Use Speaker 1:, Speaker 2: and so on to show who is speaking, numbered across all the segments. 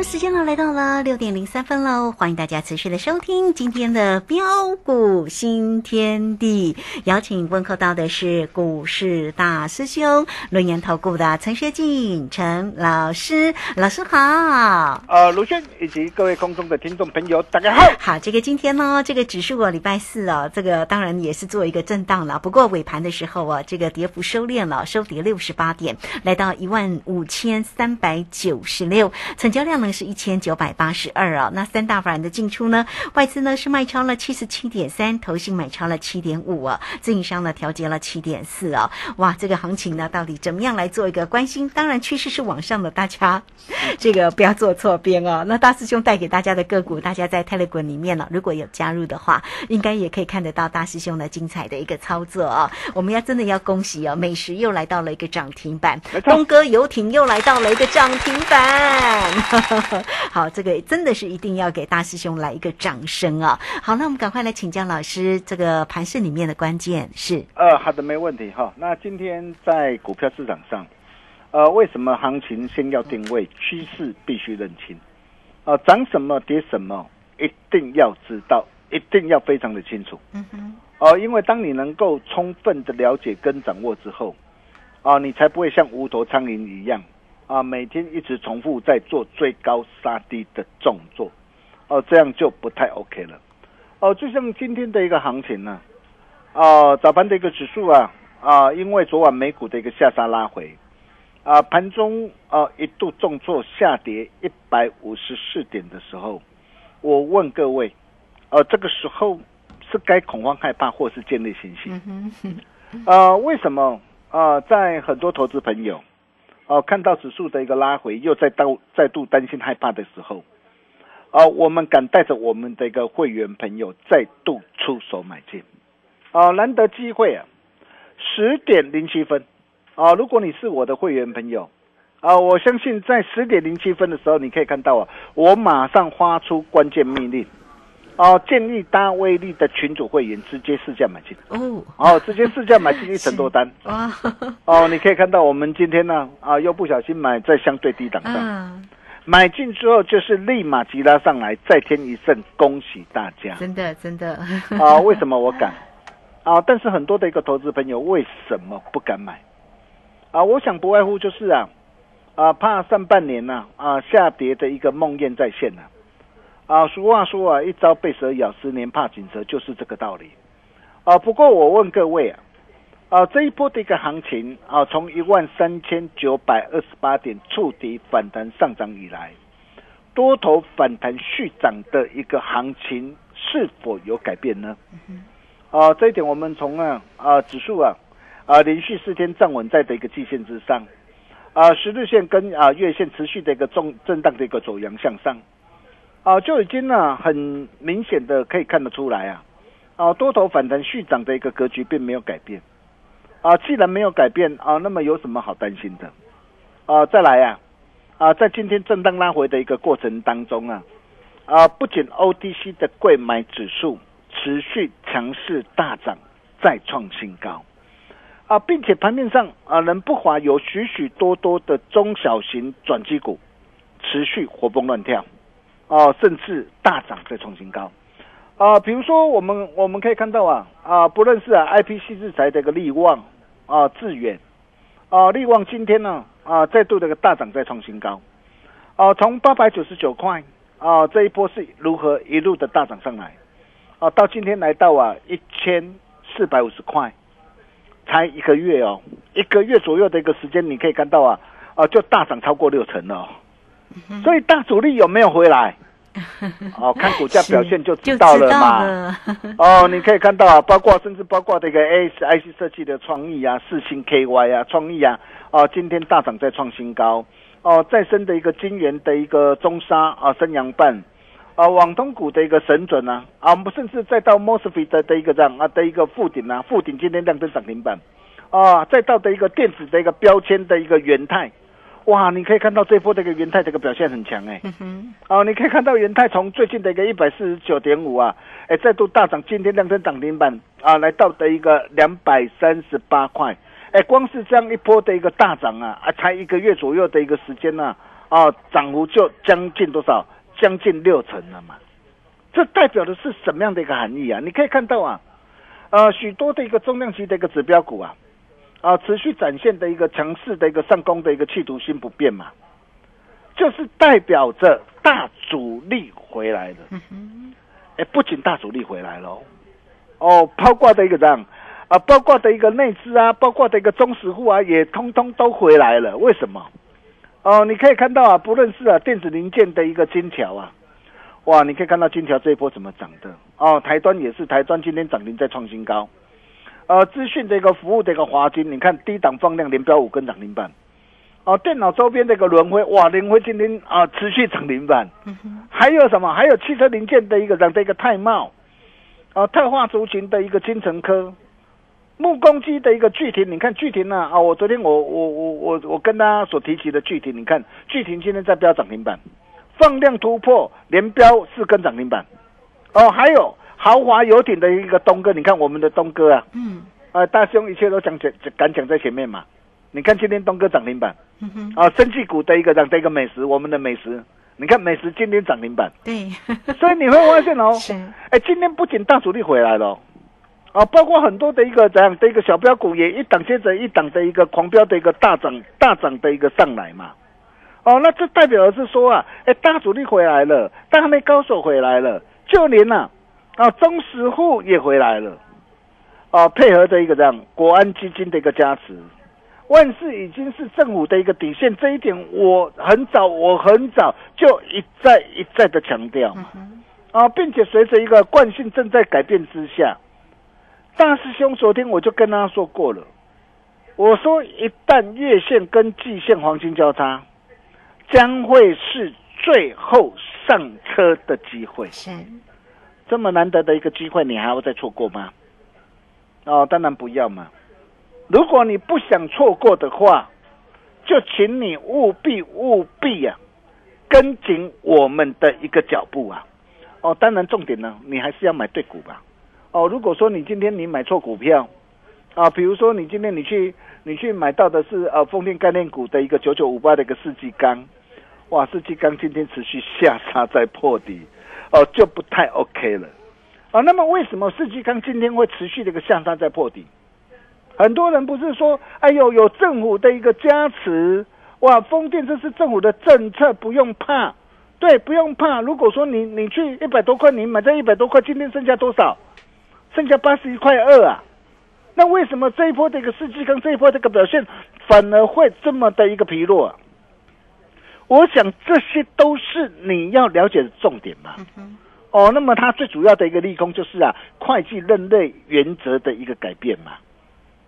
Speaker 1: 么时间呢？来到了六点零三分喽！欢迎大家持续的收听今天的标股新天地。邀请问候到的是股市大师兄轮研投顾的陈学进陈老师，老师好。
Speaker 2: 呃，卢轩以及各位空中的听众朋友，大家好。
Speaker 1: 好，这个今天呢，这个指数啊，礼拜四哦，这个当然也是做一个震荡了。不过尾盘的时候啊，这个跌幅收敛了，收跌六十八点，来到一万五千三百九十六，成交量呢是一千九百八十二啊。那三大法人的进出呢，外资呢是卖超了七十七点三，投信买超了七点五啊，自营商呢调节了七点四啊。哇，这个行情呢，到底怎么样来做一个关心？当然趋势是往上的，大家 这个不要做错边哦。那大师兄带给大家的个股，大家在 Telegram 里面呢，如果有加入的话，应该也可以看得到大师兄的精彩的一个操作啊。我们要真的要恭喜哦，美食又来到了一个涨停板，东哥游艇又来到了一个涨停板。好，这个真的是一定要给大师兄来一个掌声啊！好，那我们赶快来请教老师，这个盘市里面的关键是？
Speaker 2: 呃，好的，没问题哈。那今天在股票市场上，呃，为什么行情先要定位趋势，必须认清？呃，涨什么跌什么，一定要知道，一定要非常的清楚。嗯哼。哦，因为当你能够充分的了解跟掌握之后，啊，你才不会像无头苍蝇一样。啊，每天一直重复在做追高杀低的动作，哦，这样就不太 OK 了。哦，就像今天的一个行情呢，啊，早盘的一个指数啊，啊，因为昨晚美股的一个下杀拉回，啊，盘中啊一度重挫下跌一百五十四点的时候，我问各位，呃，这个时候是该恐慌害怕，或是建立信心？啊，为什么啊？在很多投资朋友。哦，看到指数的一个拉回，又再到再度担心害怕的时候，啊，我们敢带着我们的一个会员朋友再度出手买进，啊，难得机会啊，十点零七分，啊，如果你是我的会员朋友，啊，我相信在十点零七分的时候，你可以看到啊，我马上发出关键命令。哦，建立大威力的群主会员直接试价买进哦，哦，直接试价买进一成多单 啊，哦，你可以看到我们今天呢啊，又不小心买在相对低档上，买进之后就是立马急拉上来，再添一胜，恭喜大家！
Speaker 1: 真的真的
Speaker 2: 啊，为什么我敢啊？但是很多的一个投资朋友为什么不敢买啊？我想不外乎就是啊啊，怕上半年呢啊下跌的一个梦魇再现呢。啊，俗话说啊，一朝被蛇咬，十年怕井蛇，就是这个道理。啊，不过我问各位啊，啊，这一波的一个行情啊，从一万三千九百二十八点触底反弹上涨以来，多头反弹续涨的一个行情是否有改变呢？啊，这一点我们从啊啊指数啊啊连续四天站稳在的一个季线之上，啊十日线跟啊月线持续的一个重震荡的一个走阳向上。啊，就已经呢很明显的可以看得出来啊，啊多头反弹续涨的一个格局并没有改变，啊既然没有改变啊，那么有什么好担心的？啊再来啊，啊在今天震荡拉回的一个过程当中啊，啊不仅 OTC 的贵买指数持续强势大涨，再创新高，啊并且盘面上啊仍不乏有许许多多的中小型转机股持续活蹦乱跳。啊，甚至大涨再创新高，啊，比如说我们我们可以看到啊啊，不论是啊 I P C 制裁的一个利旺啊致远啊利旺今天呢啊再度这个大涨再创新高，啊从八百九十九块啊这一波是如何一路的大涨上来，啊到今天来到啊一千四百五十块，才一个月哦，一个月左右的一个时间，你可以看到啊啊就大涨超过六成了。所以大主力有没有回来？哦，看股价表现就知道了嘛。哦，你可以看到啊，包括甚至包括这个 A S I C 设计的创意啊，四星 K Y 啊，创意啊，哦，今天大涨再创新高。哦，再生的一个金元的一个中沙啊，升阳半啊，网通股的一个神准啊，啊，甚至再到 Mosfet 的的一个这样啊的一个附顶啊，附顶今天亮灯涨停板啊，再到的一个电子的一个标签的一个元泰。哇，你可以看到这波这个元泰这个表现很强哎，哦，你可以看到元泰从最近的一个一百四十九点五啊，哎，再度大涨，今天亮灯涨停板啊，来到的一个两百三十八块，哎，光是这样一波的一个大涨啊，啊，才一个月左右的一个时间呢，啊，涨幅就将近多少？将近六成了嘛。这代表的是什么样的一个含义啊？你可以看到啊，呃，许多的一个重量级的一个指标股啊，啊，持续展现的一个强势的一个上攻的一个企图心不变嘛，就是代表着大主力回来了。哎，不仅大主力回来了，哦，包括的一个这样啊，包括的一个内资啊，包括的一个中实户啊，也通通都回来了。为什么？哦，你可以看到啊，不论是啊电子零件的一个金条啊。哇，你可以看到金条这一波怎么涨的哦，台端也是，台端今天涨停再创新高。呃，资讯的一个服务的一个华金，你看低档放量连标五根涨停板。哦，电脑周边这个轮回，哇，轮回今天啊持续涨停板。还有什么？还有汽车零件的一个涨的一个泰茂，啊，特化族群的一个金城科，木工机的一个巨停，你看巨停呢？啊，我昨天我我我我我跟大家所提及的巨停，你看巨停今天在标涨停板。放量突破，连标四根涨停板，哦，还有豪华游艇的一个东哥，你看我们的东哥啊，嗯，呃，大兄一切都讲讲敢讲在前面嘛，你看今天东哥涨停板，嗯哼，啊，生技股的一个涨的一个美食，我们的美食，你看美食今天涨停板，
Speaker 1: 对，
Speaker 2: 所以你会发现哦，是，哎，今天不仅大主力回来了，啊，包括很多的一个怎样的一个小标股也一档接着一档的一个狂飙的一个大涨大涨的一个上来嘛。哦，那这代表的是说啊，哎，大主力回来了，大内高手回来了，就连呐，啊，中实户也回来了，啊，配合着一个这样国安基金的一个加持，万事已经是政府的一个底线，这一点我很早，我很早就一再一再的强调，啊，并且随着一个惯性正在改变之下，大师兄昨天我就跟他说过了，我说一旦月线跟季线黄金交叉。将会是最后上车的机会。是，这么难得的一个机会，你还要再错过吗？哦，当然不要嘛。如果你不想错过的话，就请你务必务必啊，跟紧我们的一个脚步啊。哦，当然重点呢，你还是要买对股吧。哦，如果说你今天你买错股票啊，比如说你今天你去你去买到的是呃丰田概念股的一个九九五八的一个四季钢。哇，世纪钢今天持续下杀在破底，哦，就不太 OK 了，啊，那么为什么世纪康今天会持续的一个向上在破底？很多人不是说，哎呦，有政府的一个加持，哇，风电这是政府的政策，不用怕，对，不用怕。如果说你你去一百多块，你买这一百多块，今天剩下多少？剩下八十一块二啊。那为什么这一波这个世纪康这一波这个表现反而会这么的一个疲弱？我想这些都是你要了解的重点嘛。哦，那么它最主要的一个利空就是啊，会计认类原则的一个改变嘛。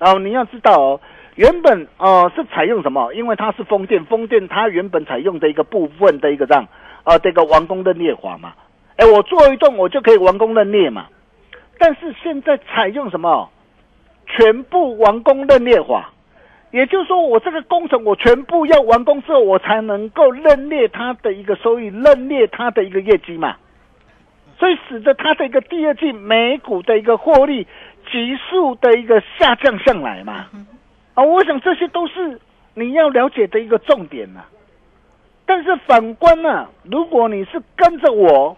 Speaker 2: 哦，你要知道哦，原本哦是采用什么？因为它是风电，风电它原本采用的一个部分的一个这样啊，这个完工认列法嘛。哎，我做一栋我就可以完工认列嘛。但是现在采用什么？全部完工认列法。也就是说，我这个工程我全部要完工之后，我才能够认列它的一个收益，认列它的一个业绩嘛。所以使得它的一个第二季每股的一个获利急速的一个下降上来嘛。啊，我想这些都是你要了解的一个重点呐。但是反观呢，如果你是跟着我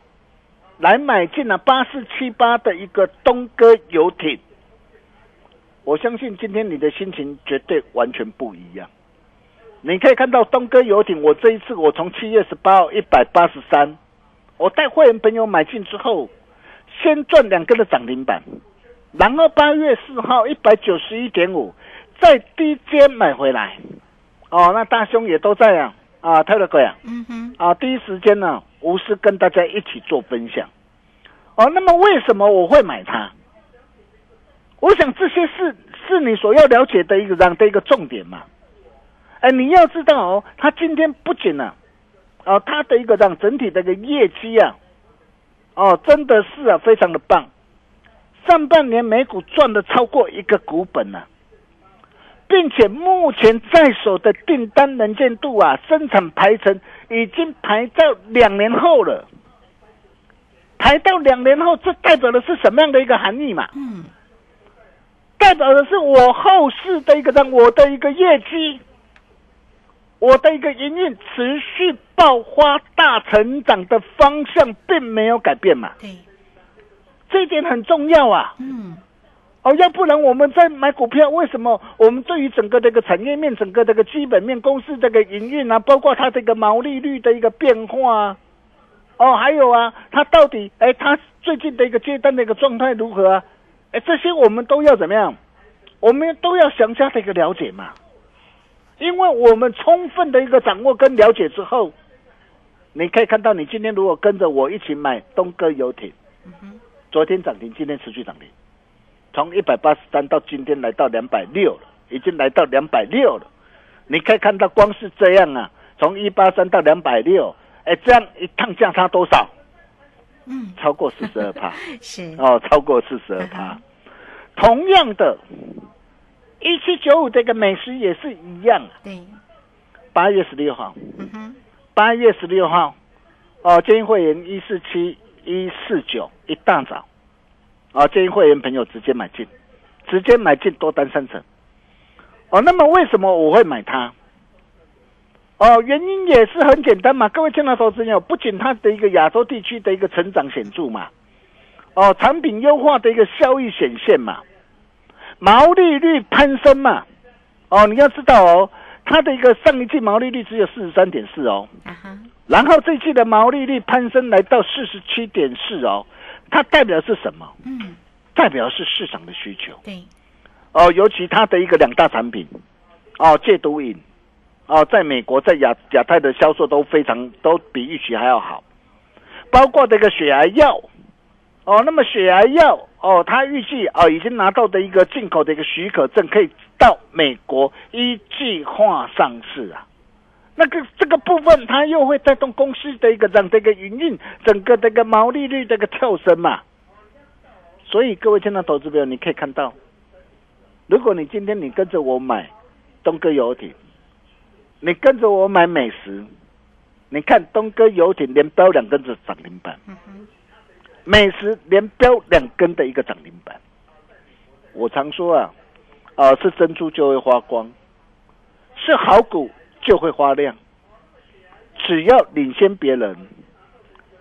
Speaker 2: 来买进了八四七八的一个东哥游艇。我相信今天你的心情绝对完全不一样。你可以看到东哥游艇，我这一次我从七月十八号一百八十三，我带会员朋友买进之后，先赚两个的涨停板，然后八月四号一百九十一点五，在低阶买回来。哦，那大兄也都在啊，啊，泰勒哥呀，嗯哼，啊，第一时间呢，无私跟大家一起做分享。哦，那么为什么我会买它？我想这些是是你所要了解的一个这样的一个重点嘛？哎，你要知道哦，他今天不仅呢，啊，他的一个这样整体的一个业绩啊，哦，真的是啊，非常的棒。上半年美股赚的超过一个股本呢，并且目前在手的订单能见度啊，生产排程已经排到两年后了。排到两年后，这代表的是什么样的一个含义嘛？嗯。代表的是我后市的一个让我的一个业绩，我的一个营运持续爆发大成长的方向并没有改变嘛？
Speaker 1: 对，
Speaker 2: 这一点很重要啊。
Speaker 1: 嗯，
Speaker 2: 哦，要不然我们在买股票，为什么我们对于整个这个产业面、整个这个基本面、公司这个营运啊，包括它这个毛利率的一个变化啊，哦，还有啊，它到底哎，它最近的一个接单的一个状态如何啊？哎，这些我们都要怎么样？我们都要详加的一个了解嘛。因为我们充分的一个掌握跟了解之后，你可以看到，你今天如果跟着我一起买东哥游艇，昨天涨停，今天持续涨停，从一百八十三到今天来到两百六了，已经来到两百六了。你可以看到，光是这样啊，从一八三到两百六，哎，这样一趟价差多少？
Speaker 1: 嗯，
Speaker 2: 超过四十二趴，
Speaker 1: 是。
Speaker 2: 哦，超过四十二趴。同样的。一七九五这个美食也是一样，
Speaker 1: 对，
Speaker 2: 八月十六号，
Speaker 1: 嗯哼，
Speaker 2: 八月十六号，哦，建议会员一四七一四九一大早，哦，建议会员朋友直接买进，直接买进多单三成，哦，那么为什么我会买它？哦，原因也是很简单嘛，各位听到投资友，不仅它的一个亚洲地区的一个成长显著嘛，哦，产品优化的一个效益显现嘛。毛利率攀升嘛？哦，你要知道哦，它的一个上一季毛利率只有四十三点四哦，然后这季的毛利率攀升来到四十七点四哦，它代表是什么？嗯，代表是市场的需求。
Speaker 1: 对，
Speaker 2: 哦，尤其它的一个两大产品，哦，戒毒瘾，哦，在美国在亚亚太的销售都非常都比预期还要好，包括这个血癌药。哦，那么血癌药哦，它预计哦已经拿到的一个进口的一个许可证，可以到美国一计划上市啊。那个这个部分，它又会带动公司的一个让这个营运整个这个毛利率这个跳升嘛。所以各位听到投资朋友，你可以看到，如果你今天你跟着我买东哥游艇，你跟着我买美食，你看东哥游艇连标两根子涨停板。美食连标两根的一个涨停板，我常说啊，啊是珍珠就会发光，是好股就会发亮，只要领先别人，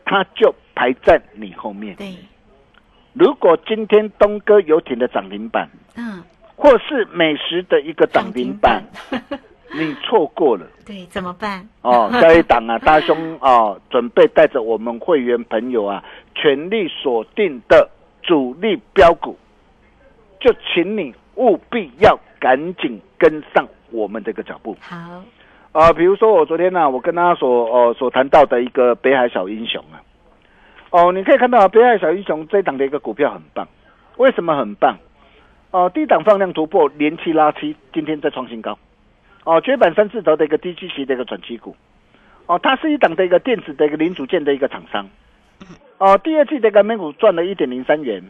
Speaker 2: 它就排在你后面。
Speaker 1: 对，
Speaker 2: 如果今天东哥游艇的涨停板，嗯，或是美食的一个涨停板。你错过了，
Speaker 1: 对，怎么办？
Speaker 2: 哦，下一档啊，大兄啊，准备带着我们会员朋友啊，全力锁定的主力标股，就请你务必要赶紧跟上我们这个脚步。
Speaker 1: 好，
Speaker 2: 啊，比如说我昨天呢，我跟大家所哦所谈到的一个北海小英雄啊，哦，你可以看到北海小英雄这档的一个股票很棒，为什么很棒？哦，低档放量突破，连期拉七，今天再创新高。哦，绝版三字头的一个低基期的一个转机股，哦，它是一档的一个电子的一个零组件的一个厂商，哦，第二季的一个每股赚了一点零三元，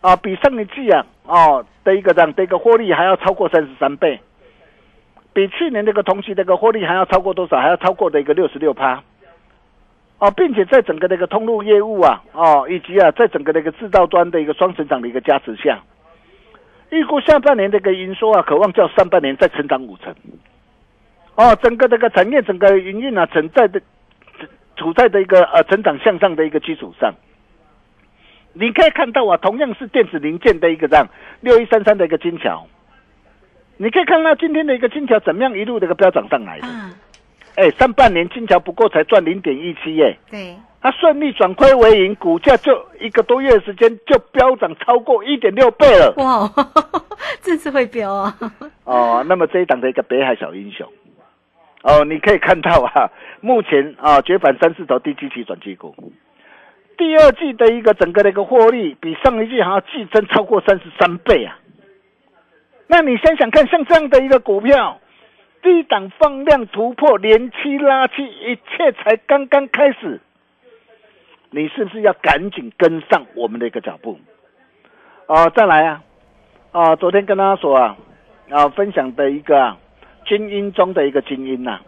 Speaker 2: 啊，比上一季啊，哦的一个这样的一个获利还要超过三十三倍，比去年那个同期的一个获利还要超过多少？还要超过的一个六十六趴，哦，并且在整个的一个通路业务啊，哦，以及啊，在整个的一个制造端的一个双成长的一个加持下。预估下半年这个营收啊，渴望较上半年再成长五成。哦，整个这个产业整个营运啊，存在的处在的一个呃成长向上的一个基础上。你可以看到啊，同样是电子零件的一个这样六一三三的一个金桥，你可以看到今天的一个金桥怎么样一路的一个飙涨上来的。哎，上半年金桥不过才赚零点一七耶。
Speaker 1: 对。
Speaker 2: 它顺利转亏为盈，股价就一个多月时间就飙涨超过一点六倍了。哇，
Speaker 1: 这次会飙啊！
Speaker 2: 哦，那么这一档的一个北海小英雄，哦，你可以看到啊，目前啊绝版三四头低基期转机股，第二季的一个整个的一个获利比上一季还要季增超过三十三倍啊！那你想想看，像这样的一个股票，低档放量突破，连期拉期，一切才刚刚开始。你是不是要赶紧跟上我们的一个脚步？啊，再来啊！啊，昨天跟大家说啊，啊，分享的一个精英中的一个精英呐。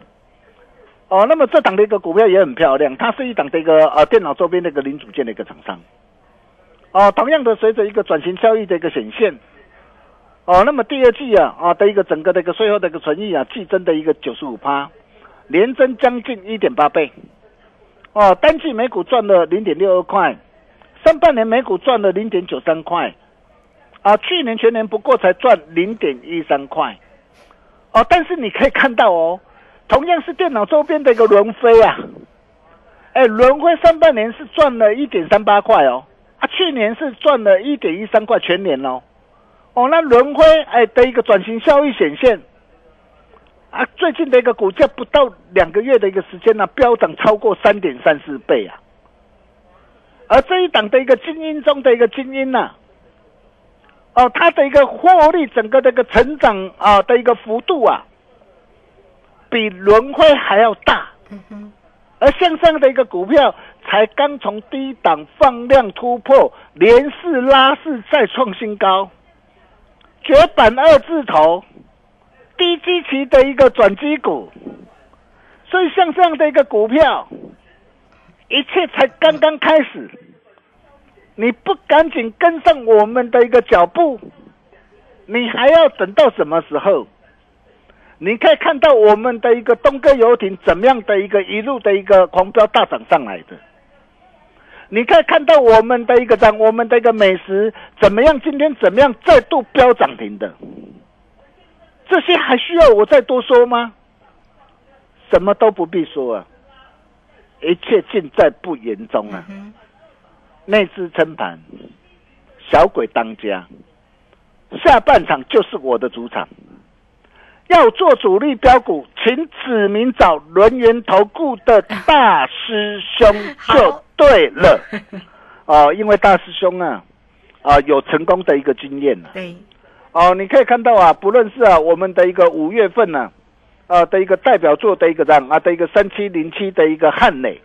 Speaker 2: 哦，那么这档的一个股票也很漂亮，它是一档的一个呃电脑周边的一个零组件的一个厂商。哦，同样的，随着一个转型交易的一个显现，哦，那么第二季啊啊的一个整个的一个税后的一个存益啊，季增的一个九十五趴，连增将近一点八倍，哦，单季每股赚了零点六二块，上半年每股赚了零点九三块，啊，去年全年不过才赚零点一三块，哦，但是你可以看到哦，同样是电脑周边的一个轮飞啊，哎，轮飞上半年是赚了一点三八块哦，啊，去年是赚了一点一三块全年哦，哦，那轮辉哎的一个转型效益显现。啊，最近的一个股价不到两个月的一个时间呢，飙涨超过三点三四倍啊！而这一档的一个精英中的一个精英呐，哦，它的一个获利整个的一个成长啊的一个幅度啊，比轮辉还要大。而向上的一个股票才刚从低档放量突破，连四拉四再创新高，绝版二字头。低基期的一个转机股，所以像这样的一个股票，一切才刚刚开始。你不赶紧跟上我们的一个脚步，你还要等到什么时候？你可以看到我们的一个东哥游艇怎么样的一个一路的一个狂飙大涨上来的，你可以看到我们的一个涨，我们的一个美食怎么样？今天怎么样再度飙涨停的？这些还需要我再多说吗？什么都不必说啊，一切尽在不言中啊。内资撑盘，小鬼当家，下半场就是我的主场。要做主力标股，请指名找轮源投顾的大师兄 就对了。哦，因为大师兄啊，啊有成功的一个经验了。
Speaker 1: 对。
Speaker 2: 哦，你可以看到啊，不论是啊我们的一个五月份呢，啊的一个代表作的一个这样啊的一个三七零七的一个汉磊，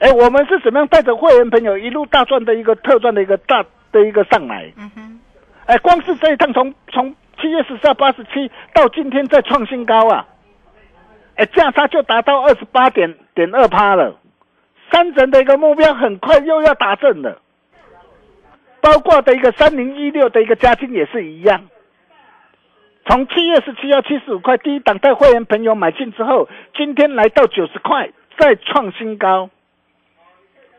Speaker 2: 哎，我们是怎么样带着会员朋友一路大赚的一个特赚的一个大的一个上来？嗯哼，哎，光是这一趟从从七月十四号八十七到今天再创新高啊，哎，价差就达到二十八点点二趴了，三成的一个目标很快又要达阵了。包括的一个三零一六的一个加金也是一样，从七月十七号七十五块第一档带会员朋友买进之后，今天来到九十块，再创新高，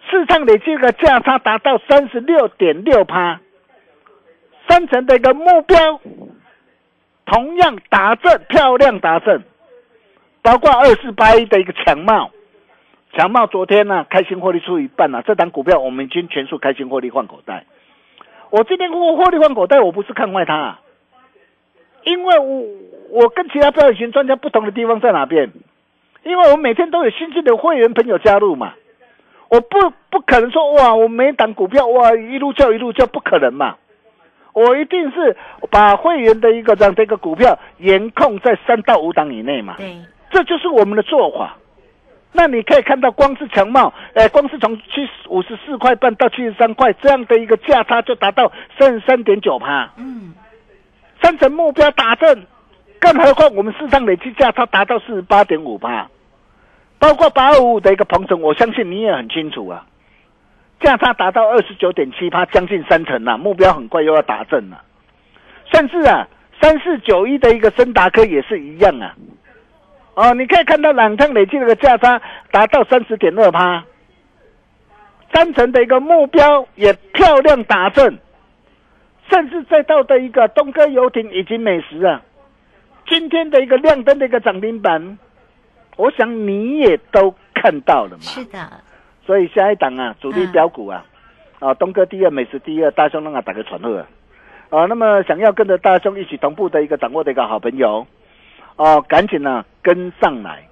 Speaker 2: 市场累计的价差达到三十六点六趴，三成的一个目标，同样达阵，漂亮达阵，包括二四八一的一个强茂，强茂昨天呢开心获利出一半了，这档股票我们已经全数开心获利换口袋。我今天获获利换口袋，我不是看坏它，因为我我跟其他表演型专家不同的地方在哪边？因为我每天都有新进的会员朋友加入嘛，我不不可能说哇，我每档股票哇一路叫一路叫，不可能嘛，我一定是把会员的一个这样的一个股票严控在三到五档以内嘛，
Speaker 1: 对，
Speaker 2: 这就是我们的做法。那你可以看到，光是强茂，哎，光是从七五十四块半到七十三块这样的一个价差，就达到三十三点九趴。嗯，三成目标达阵，更何况我们市场累计价差达到四十八点五趴，包括八二五的一个鹏程，我相信你也很清楚啊，价差达到二十九点七趴，将近三成啊，目标很快又要达阵了。甚至啊，三四九一的一个森达科也是一样啊。哦，你可以看到两趟累计的个价差达到三十点二趴，三成的一个目标也漂亮打正，甚至再到的一个东哥游艇以及美食啊，今天的一个亮灯的一个涨停板，我想你也都看到了嘛。
Speaker 1: 是的。
Speaker 2: 所以下一档啊，主力标股啊，啊东哥第二，美食第二，大兄让他打个传呼啊。啊，那么想要跟着大兄一起同步的一个掌握的一个好朋友。哦，赶紧呢跟上来，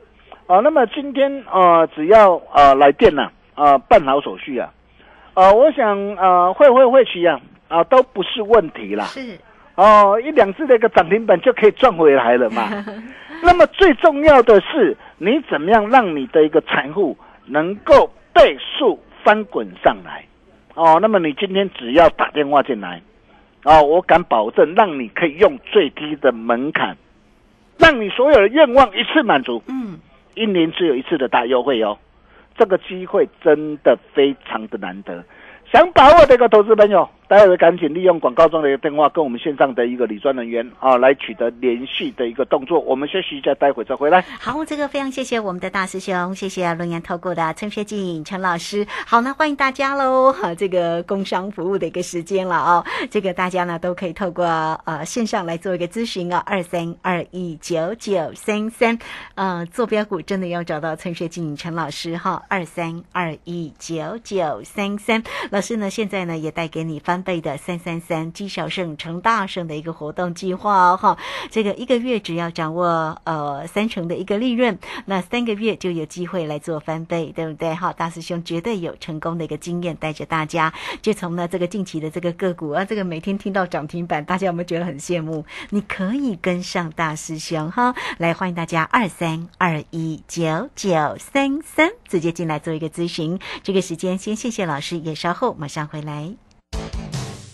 Speaker 2: 啊，那么今天呃只要呃来电呢，啊办好手续啊，啊，我想呃会会会期啊啊都不是问题啦，
Speaker 1: 是，
Speaker 2: 哦一两次的一个涨停板就可以赚回来了嘛。那么最重要的是，你怎么样让你的一个财富能够倍数翻滚上来？哦，那么你今天只要打电话进来，哦，我敢保证让你可以用最低的门槛。让你所有的愿望一次满足，嗯，一年只有一次的大优惠哦，这个机会真的非常的难得，想把握这个投资朋友，待会赶紧利用广告中的一个电话，跟我们线上的一个理专人员啊，来取得联系的一个动作。我们休息一下，待会再回来。
Speaker 1: 好，这个非常谢谢我们的大师兄，谢谢龙岩透过的陈学静陈老师。好，那欢迎大家喽！哈，这个工商服务的一个时间了哦，这个大家呢都可以透过呃线上来做一个咨询哦，二三二一九九三三。呃，坐标股真的要找到陈学静陈老师哈，二三二一九九三三。老师呢现在呢也带给你翻翻倍的三三三积小胜成大胜的一个活动计划哦哈，这个一个月只要掌握呃三成的一个利润，那三个月就有机会来做翻倍，对不对？哈，大师兄绝对有成功的一个经验，带着大家就从呢这个近期的这个个股啊，这个每天听到涨停板，大家有没有觉得很羡慕？你可以跟上大师兄哈，来欢迎大家二三二一九九三三直接进来做一个咨询。这个时间先谢谢老师，也稍后马上回来。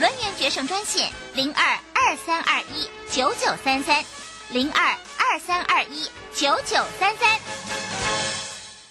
Speaker 3: 轮源决胜专线零二二三二一九九三三零二二三二一九九三三。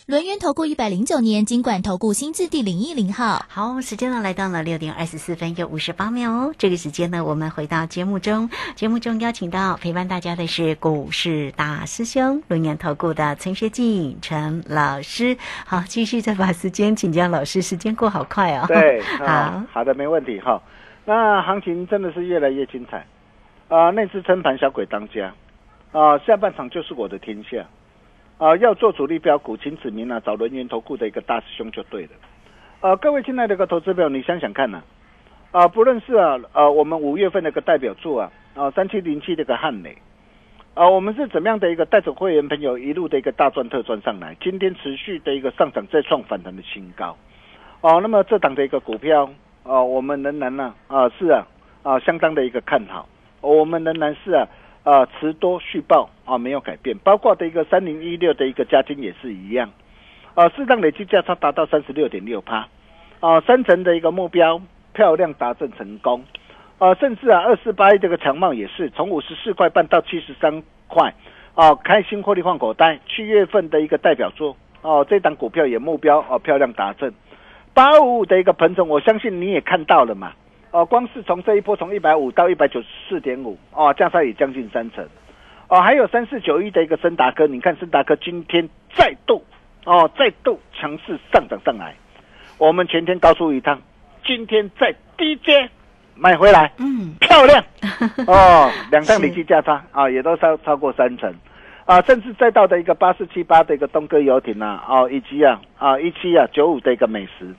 Speaker 4: 轮源投顾一百零九年金管投顾新字第零一零号，
Speaker 1: 好，时间呢来到了六点二十四分又五十八秒哦。这个时间呢，我们回到节目中，节目中邀请到陪伴大家的是股市大师兄轮源投顾的陈学进陈老师。好，继续再把时间请教老师，时间过好快哦。
Speaker 2: 对，
Speaker 1: 好
Speaker 2: 好的，没问题哈。那行情真的是越来越精彩啊！那次撑盘小鬼当家啊，下半场就是我的天下。啊，要做主力标股，请指明啊，找轮源投顾的一个大师兄就对了。呃，各位亲爱的个投资朋友，你想想看呢，啊，不论是啊，呃，我们五月份的一个代表作啊，啊，三七零七这个汉美，啊，我们是怎么样的一个带着会员朋友一路的一个大赚特赚上来，今天持续的一个上涨，再创反弹的新高。哦，那么这档的一个股票，啊，我们仍然呢，啊，是啊，啊，相当的一个看好，我们仍然是啊。啊，持多续报啊，没有改变，包括的一个三零一六的一个加金也是一样，啊，适当累计价差达到三十六点六趴，啊，三成的一个目标漂亮达阵成功，啊，甚至啊，二四八一这个强茂也是从五十四块半到七十三块，啊，开心获利换口袋，七月份的一个代表作，哦，这档股票也目标哦漂亮达阵，八五五的一个盆种，我相信你也看到了嘛。哦，光是从这一波从一百五到一百九十四点五，哦，价差也将近三成，哦，还有三四九一的一个森达科，你看森达科今天再度，哦，再度强势上涨上来，我们前天高出一趟，今天在低阶买回来，嗯，漂亮，哦，两趟累计价差啊，也都超超过三成，啊，甚至再到的一个八四七八的一个东哥游艇啊，哦，以及啊啊一七啊九五的一个美食。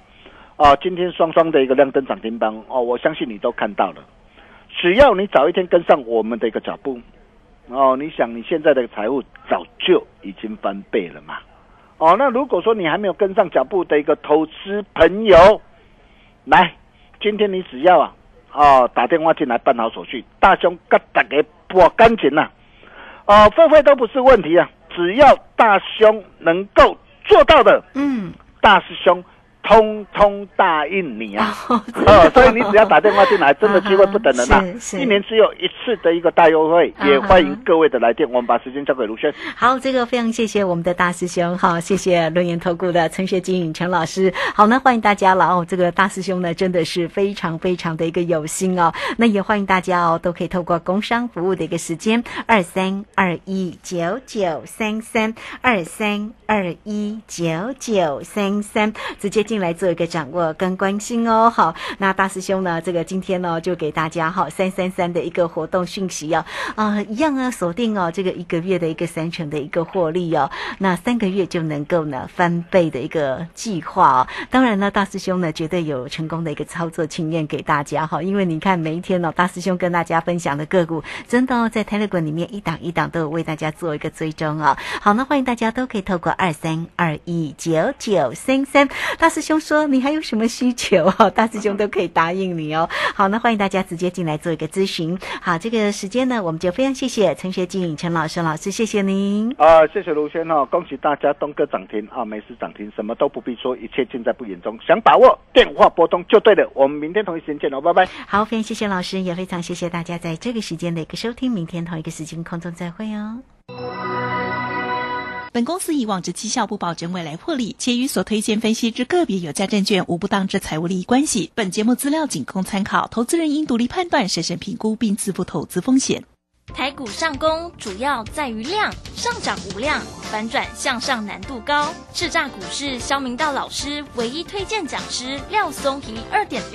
Speaker 2: 啊，今天双双的一个亮灯涨停板哦，我相信你都看到了。只要你早一天跟上我们的一个脚步，哦，你想你现在的财务早就已经翻倍了嘛？哦，那如果说你还没有跟上脚步的一个投资朋友，来，今天你只要啊，哦，打电话进来办好手续，大兄给大家拨干净呐，哦，付费都不是问题啊，只要大兄能够做到的，嗯，大师兄。通通答应你啊！哦，所以你只要打电话进来，真的机会不等人呐！一年只有一次的一个大优惠，也欢迎各位的来电。我们把时间交给卢轩。
Speaker 1: 好，这个非常谢谢我们的大师兄，好，谢谢论言投顾的陈学金陈老师。好呢，欢迎大家了哦。这个大师兄呢，真的是非常非常的一个有心哦。那也欢迎大家哦，都可以透过工商服务的一个时间二三二一九九三三二三二一九九三三直接。进来做一个掌握跟关心哦。好，那大师兄呢，这个今天呢就给大家哈三三三的一个活动讯息哦，啊，一样啊，锁定哦这个一个月的一个三成的一个获利哦，那三个月就能够呢翻倍的一个计划哦。当然呢，大师兄呢绝对有成功的一个操作经验给大家哈，因为你看每一天哦，大师兄跟大家分享的个股，真的哦，在 Telegram 里面一档一档都有为大家做一个追踪啊。好，那欢迎大家都可以透过二三二一九九三三，大师兄说你还有什么需求哦，大师兄都可以答应你哦。好，那欢迎大家直接进来做一个咨询。好，这个时间呢，我们就非常谢谢陈学静陈老师老师，谢谢您。
Speaker 2: 啊，谢谢卢轩哦，恭喜大家东哥涨停啊，美食涨停，什么都不必说，一切尽在不言中。想把握电话拨通就对了，我们明天同一时间见喽，拜拜。
Speaker 1: 好，非常谢谢老师，也非常谢谢大家在这个时间的一个收听，明天同一个时间空中再会哦。
Speaker 5: 本公司以往之绩效不保证未来获利，且与所推荐分析之个别有价证券无不当之财务利益关系。本节目资料仅供参考，投资人应独立判断、审慎评估并自负投资风险。
Speaker 6: 台股上攻主要在于量，上涨无量，反转向上难度高。叱咤股市肖明道老师唯一推荐讲师廖松怡二点零。